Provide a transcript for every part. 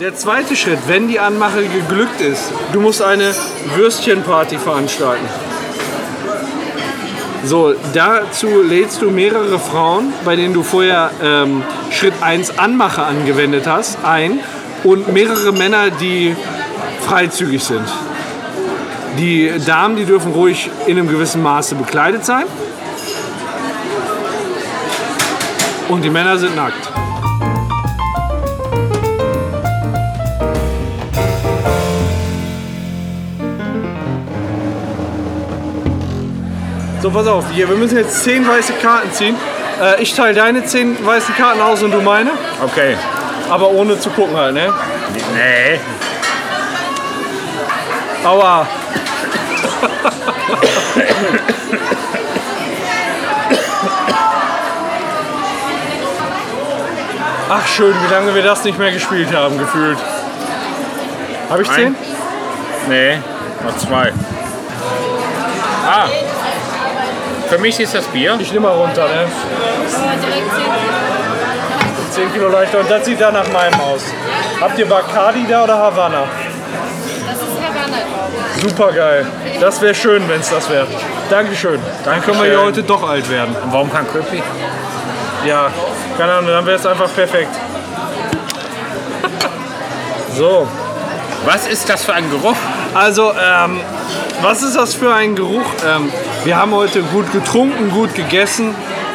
Der zweite Schritt, wenn die Anmache geglückt ist, du musst eine Würstchenparty veranstalten. So, dazu lädst du mehrere Frauen, bei denen du vorher ähm, Schritt 1 Anmache angewendet hast, ein und mehrere Männer, die freizügig sind. Die Damen, die dürfen ruhig in einem gewissen Maße bekleidet sein. Und die Männer sind nackt. So, pass auf, hier, wir müssen jetzt zehn weiße Karten ziehen. Äh, ich teile deine zehn weißen Karten aus und du meine. Okay. Aber ohne zu gucken halt, ne? Nee. Aua. Ach schön, wie lange wir das nicht mehr gespielt haben, gefühlt. Habe ich zehn? Nee, noch zwei. Ah. Für mich ist das Bier. Ich nehme mal runter, ne? 10 Kilo leichter und das sieht dann nach meinem aus. Habt ihr Bacardi da oder Havanna? Das ist Havanna. Super geil. Das wäre schön, wenn es das wäre. Dankeschön. Dann können wir hier heute doch alt werden. Und warum kein Köpi? Ja, keine Ahnung, dann wäre es einfach perfekt. So, Was ist das für ein Geruch? also, ähm, was ist das für ein Geruch? Ähm, wir haben heute gut getrunken, gut gegessen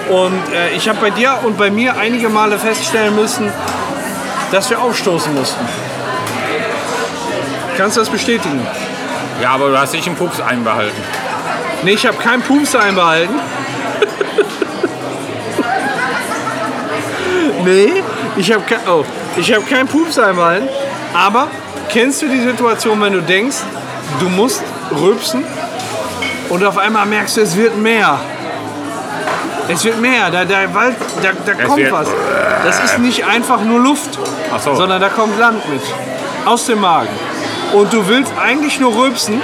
und äh, ich habe bei dir und bei mir einige Male feststellen müssen, dass wir aufstoßen mussten. Kannst du das bestätigen? Ja, aber du hast nicht einen Pups einbehalten. Nee, ich habe keinen Pups einbehalten. nee, ich habe kein, oh, ich hab keinen Pups einbehalten. Aber kennst du die Situation, wenn du denkst, du musst rülpsen und auf einmal merkst du, es wird mehr. Es wird mehr, da, da, Wald, da, da kommt was. Das ist nicht einfach nur Luft, so. sondern da kommt Land mit. Aus dem Magen. Und du willst eigentlich nur rülpsen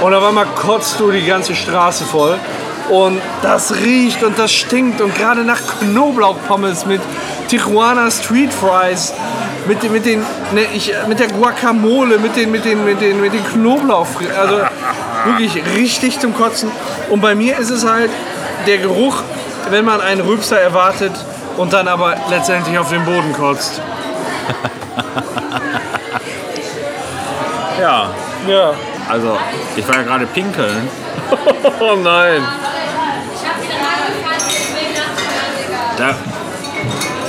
und auf einmal kotzt du die ganze Straße voll. Und das riecht und das stinkt. Und gerade nach Knoblauchpommes mit Tijuana Street Fries, mit, mit, den, ne, ich, mit der Guacamole, mit den, mit den, mit den, mit den Knoblauch. Also wirklich richtig zum Kotzen. Und bei mir ist es halt der Geruch, wenn man einen Rübser erwartet und dann aber letztendlich auf den Boden kotzt. Ja. Ja. Also, ich war ja gerade pinkeln. Oh nein. Da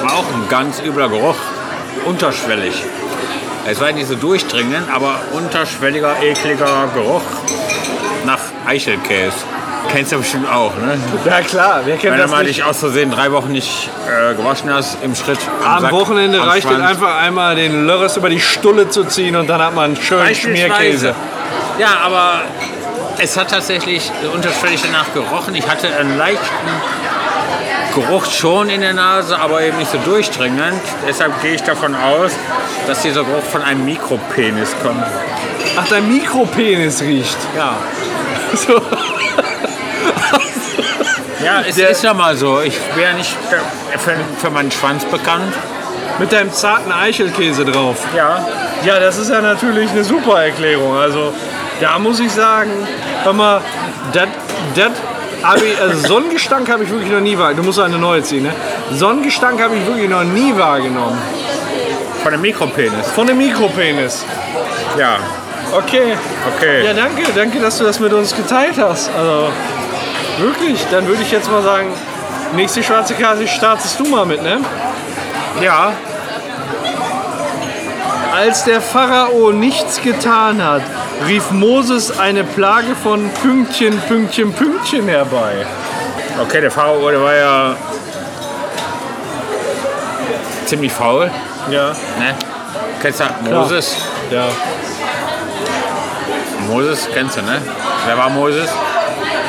war auch ein ganz übler Geruch. Unterschwellig. Es war nicht so durchdringend, aber unterschwelliger, ekliger Geruch nach Eichelkäse. Kennst du bestimmt auch, ne? Ja klar, wer kennt Wenn du das mal nicht? dich aus Versehen drei Wochen nicht äh, gewaschen hast im Schritt. Am Sack, Wochenende am reicht es einfach einmal den Lörres über die Stulle zu ziehen und dann hat man einen schönen. Schmierkäse. Ja, aber es hat tatsächlich unterschwellig danach gerochen. Ich hatte einen leichten Geruch schon in der Nase, aber eben nicht so durchdringend. Deshalb gehe ich davon aus, dass dieser Geruch von einem Mikropenis kommt. Ach, dein Mikropenis riecht. Ja, So. ja es Der- ist ja mal so. Ich bin ja nicht für, für meinen Schwanz bekannt. Mit deinem zarten Eichelkäse drauf. Ja, Ja, das ist ja natürlich eine super Erklärung. Also, da muss ich sagen, hör mal, das, das habe ich, also Sonnengestank habe ich wirklich noch nie wahrgenommen. Du musst eine neue ziehen, ne? Sonnengestank habe ich wirklich noch nie wahrgenommen. von einem Mikropenis. Von dem Mikropenis. Ja, Okay. okay. Ja, danke, danke, dass du das mit uns geteilt hast. Also, wirklich, dann würde ich jetzt mal sagen, nächste schwarze Karte startest du mal mit, ne? Ja, Als der Pharao nichts getan hat, rief Moses eine Plage von Pünktchen, Pünktchen, Pünktchen herbei. okay, der Pharao der war ja ziemlich faul. Ja, Ne? Kennst du Moses? ja. Moses kennst du, ne? Wer war Moses?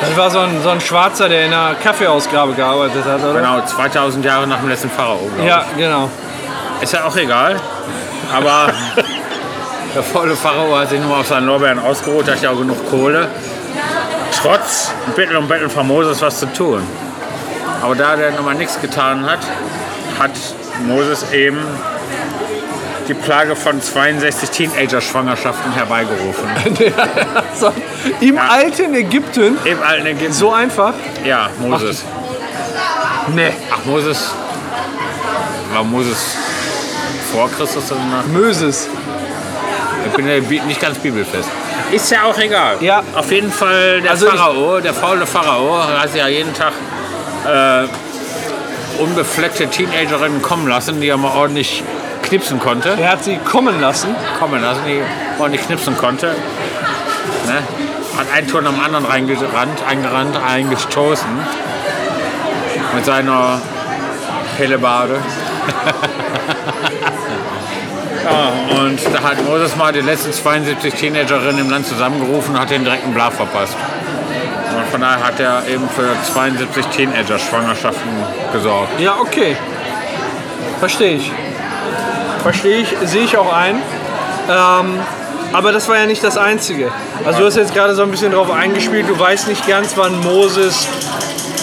Das war so ein, so ein Schwarzer, der in einer Kaffeeausgabe gearbeitet hat, oder? Genau, 2000 Jahre nach dem letzten Pharao. Ja, genau. Ist ja auch egal. Aber der faule Pharao hat sich nur auf seinen Lorbeeren ausgeruht, hat ja auch genug Kohle. Trotz Bittel und Betteln von Moses was zu tun. Aber da der nochmal nichts getan hat, hat Moses eben die Plage von 62 Teenager-Schwangerschaften herbeigerufen. So, Im alten Ägypten, Im alten Ägypten. so einfach. Ja, Moses. Nee. Ach, Moses. War Moses vor Christus oder nach? Möses. Ich bin ja nicht ganz bibelfest. Ist ja auch egal. Ja. Auf jeden Fall der Also Pharao, der faule Pharao, hat ja jeden Tag äh, unbefleckte Teenagerinnen kommen lassen, die er mal ordentlich knipsen konnte. Er hat sie kommen lassen. Kommen lassen, die ordentlich knipsen konnte. Ne? Hat ein Tor nach dem anderen reingerannt, eingerannt, eingestoßen. Mit seiner Pellebade. ja, und da hat Moses mal die letzten 72 Teenagerinnen im Land zusammengerufen und hat den direkten Blag verpasst. Und von daher hat er eben für 72 Teenager-Schwangerschaften gesorgt. Ja, okay. Verstehe ich. Verstehe ich, sehe ich auch ein. Ähm, aber das war ja nicht das Einzige. Also du hast jetzt gerade so ein bisschen drauf eingespielt, du weißt nicht ganz, wann Moses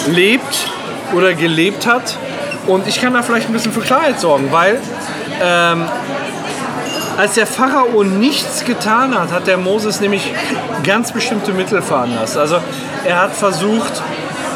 lebt oder gelebt hat. Und ich kann da vielleicht ein bisschen für Klarheit sorgen, weil ähm, als der Pharao nichts getan hat, hat der Moses nämlich ganz bestimmte Mittel veranlasst. Also er hat versucht,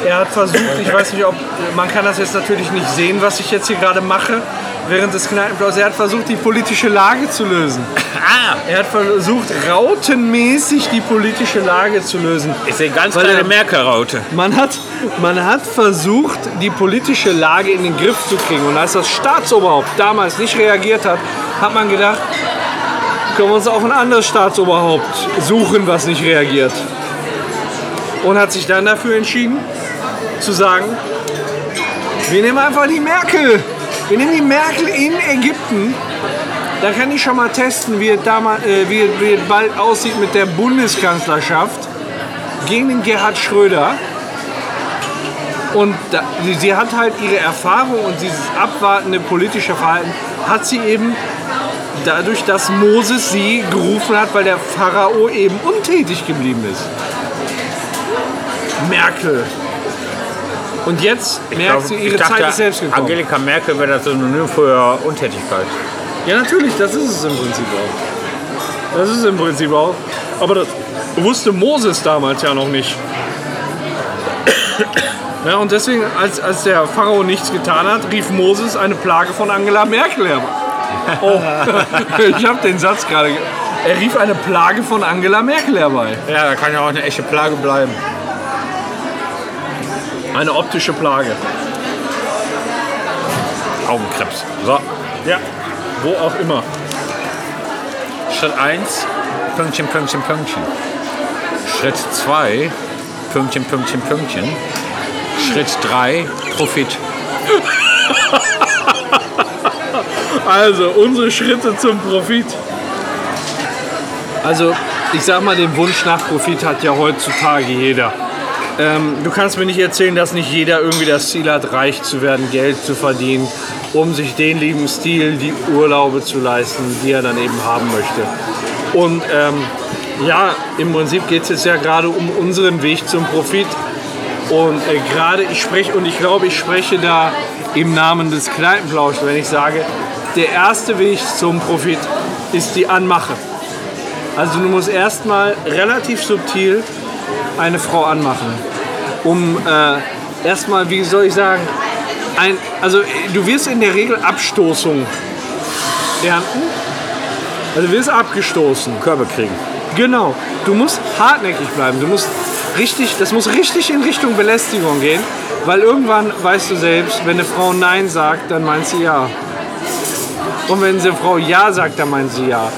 er hat versucht, ich weiß nicht, ob man kann das jetzt natürlich nicht sehen, was ich jetzt hier gerade mache während des Kneipenplaus. Er hat versucht, die politische Lage zu lösen. Ah! Er hat versucht, rautenmäßig die politische Lage zu lösen. Ich sehe ganz Weil kleine er- Merkel-Raute. Man hat, man hat versucht, die politische Lage in den Griff zu kriegen. Und als das Staatsoberhaupt damals nicht reagiert hat, hat man gedacht, können wir uns auch ein anderes Staatsoberhaupt suchen, was nicht reagiert. Und hat sich dann dafür entschieden, zu sagen, wir nehmen einfach die Merkel. Wir nehmen die Merkel in Ägypten. Da kann ich schon mal testen, wie es, damals, äh, wie, wie es bald aussieht mit der Bundeskanzlerschaft gegen den Gerhard Schröder. Und da, sie, sie hat halt ihre Erfahrung und dieses abwartende politische Verhalten hat sie eben dadurch, dass Moses sie gerufen hat, weil der Pharao eben untätig geblieben ist. Merkel. Und jetzt merkt sie, ihre ich dachte, Zeit ist selbst gekommen. Angelika Merkel wäre das Synonym für Untätigkeit. Ja, natürlich, das ist es im Prinzip auch. Das ist es im Prinzip auch. Aber das wusste Moses damals ja noch nicht. Ja, und deswegen, als, als der Pharao nichts getan hat, rief Moses eine Plage von Angela Merkel herbei. Oh, ich habe den Satz gerade. ge- Er rief eine Plage von Angela Merkel herbei. Ja, da kann ja auch eine echte Plage bleiben. Eine optische Plage. Augenkrebs. So, Ja, wo auch immer. Schritt 1, Pünktchen, Pünktchen, Pünktchen. Schritt 2, Pünktchen, Pünktchen, Pünktchen. Schritt 3, Profit. Also, unsere Schritte zum Profit. Also, ich sag mal, den Wunsch nach Profit hat ja heutzutage jeder. Ähm, du kannst mir nicht erzählen, dass nicht jeder irgendwie das Ziel hat, reich zu werden, Geld zu verdienen, um sich den lieben Stil, die Urlaube zu leisten, die er dann eben haben möchte. Und ähm, ja, im Prinzip geht es jetzt ja gerade um unseren Weg zum Profit. Und äh, gerade ich spreche, und ich glaube, ich spreche da im Namen des Kneipenplausch, wenn ich sage, der erste Weg zum Profit ist die Anmache. Also du musst erstmal relativ subtil eine Frau anmachen, um äh, erstmal, wie soll ich sagen, ein, also du wirst in der Regel Abstoßung ernten. Also du wirst abgestoßen. Körbe kriegen. Genau. Du musst hartnäckig bleiben. Du musst richtig, das muss richtig in Richtung Belästigung gehen, weil irgendwann weißt du selbst, wenn eine Frau Nein sagt, dann meint sie ja. Und wenn eine Frau Ja sagt, dann meint sie ja.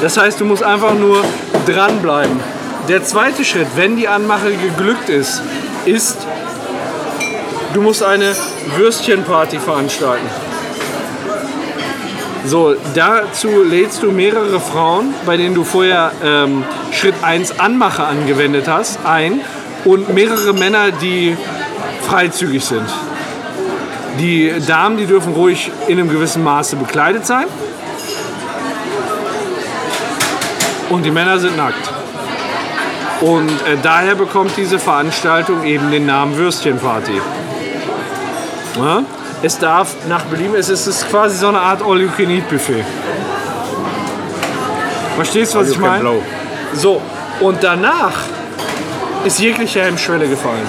Das heißt, du musst einfach nur dranbleiben. Der zweite Schritt, wenn die Anmache geglückt ist, ist, du musst eine Würstchenparty veranstalten. So, dazu lädst du mehrere Frauen, bei denen du vorher ähm, Schritt 1 Anmache angewendet hast, ein und mehrere Männer, die freizügig sind. Die Damen, die dürfen ruhig in einem gewissen Maße bekleidet sein. Und die Männer sind nackt. Und äh, daher bekommt diese Veranstaltung eben den Namen Würstchenparty. Ja? Es darf nach Belieben, es ist, quasi so eine Art All-You-Can-Eat-Buffet. Verstehst du, was ich meine? So, und danach ist jegliche Hemmschwelle gefallen.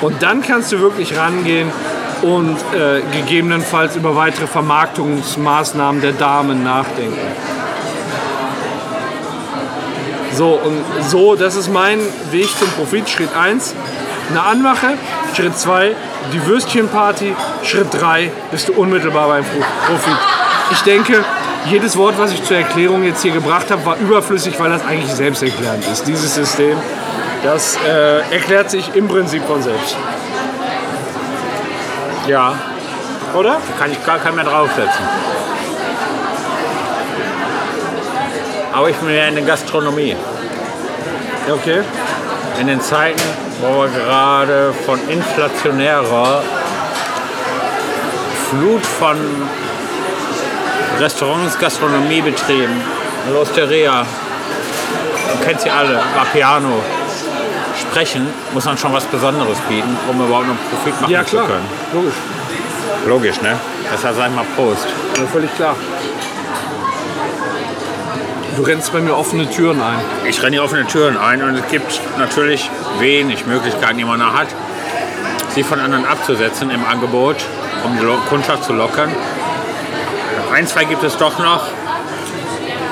Und dann kannst du wirklich rangehen und äh, gegebenenfalls über weitere Vermarktungsmaßnahmen der Damen nachdenken. So, und so, das ist mein Weg zum Profit. Schritt 1, eine Anmache. Schritt 2, die Würstchenparty. Schritt 3, bist du unmittelbar beim Pro- Profit. Ich denke, jedes Wort, was ich zur Erklärung jetzt hier gebracht habe, war überflüssig, weil das eigentlich selbsterklärend ist. Dieses System, das äh, erklärt sich im Prinzip von selbst. Ja, Oder? da kann ich gar keinen mehr draufsetzen. Aber ich bin ja in der Gastronomie. Okay. In den Zeiten, wo wir gerade von inflationärer Flut von Restaurants, Gastronomiebetrieben, L'Osteria, du kennst sie alle, Vapiano, sprechen, muss man schon was Besonderes bieten, um überhaupt noch Profit machen Ja, zu können. Logisch. Logisch, ne? Deshalb sag ich mal Prost. Ja, völlig klar. Du rennst bei mir offene Türen ein. Ich renne hier offene Türen ein und es gibt natürlich wenig Möglichkeiten, die man da hat, sich von anderen abzusetzen im Angebot, um die Kundschaft zu lockern. Ein, zwei gibt es doch noch.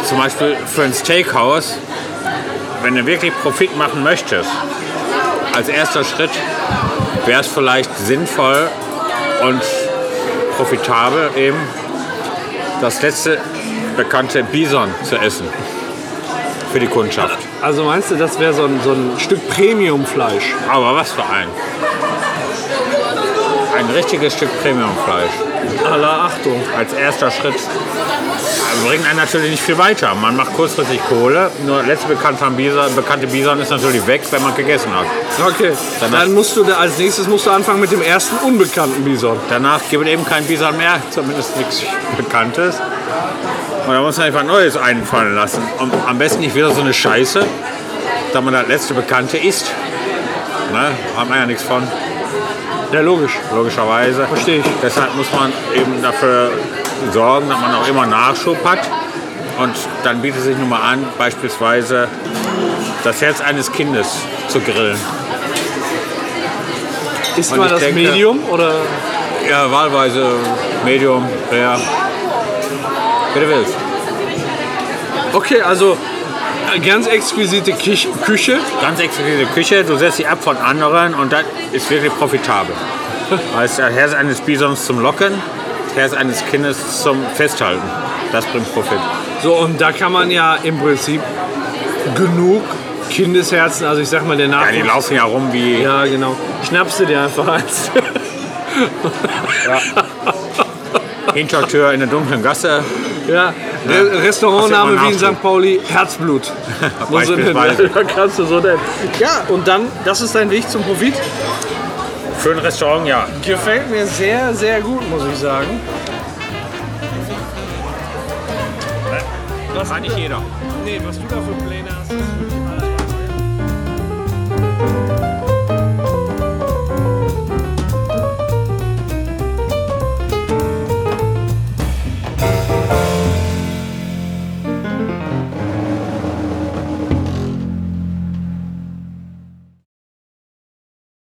Zum Beispiel für ein Steakhouse, wenn du wirklich Profit machen möchtest, als erster Schritt wäre es vielleicht sinnvoll und profitabel eben das letzte bekannte Bison zu essen für die Kundschaft. Also meinst du, das wäre so ein, so ein Stück Premiumfleisch? Aber was für ein. Ein richtiges Stück Premiumfleisch. Aller Achtung. Als erster Schritt. Aber Bringt einen natürlich nicht viel weiter. Man macht kurzfristig Kohle. Nur letzte bekannte Bison, bekannte Bison ist natürlich weg, wenn man gegessen hat. Okay. Danach- Dann musst du da, als nächstes musst du anfangen mit dem ersten unbekannten Bison. Danach gibt es eben kein Bison mehr, zumindest nichts Bekanntes. Und da muss man einfach Neues einfallen lassen. Und am besten nicht wieder so eine Scheiße, da man das letzte Bekannte isst. Ne? Hat man ja nichts von. Ja, logisch. logischerweise. Verstehe ich. Deshalb muss man eben dafür sorgen, dass man auch immer Nachschub hat. Und dann bietet sich nun mal an, beispielsweise das Herz eines Kindes zu grillen. Ist mal das denke- Medium oder? Ja, wahlweise Medium, Rare. Wie du willst. Okay, also äh, ganz exquisite Küche. Ganz exklusive Küche, du setzt sie ab von anderen und das ist wirklich profitabel. Heißt, das Herz eines Bisons zum Locken, Herz eines Kindes zum Festhalten. Das bringt Profit. So, und da kann man ja im Prinzip genug Kindesherzen, also ich sag mal der Ja, die Nachwuchs. laufen ja rum wie Ja, genau. Schnappst du dir einfach eins. Hintertür in der dunklen Gasse. ja, Re Restaurantname wie in St. Pauli, Herzblut. Da kannst du so nennen. Ja, und dann, das ist dein Weg zum Profit. Für ein Restaurant, ja. Gefällt mir sehr, sehr gut, muss ich sagen. Das kann nicht jeder. Nee, was du da für Pläne hast. das ist wirklich alles.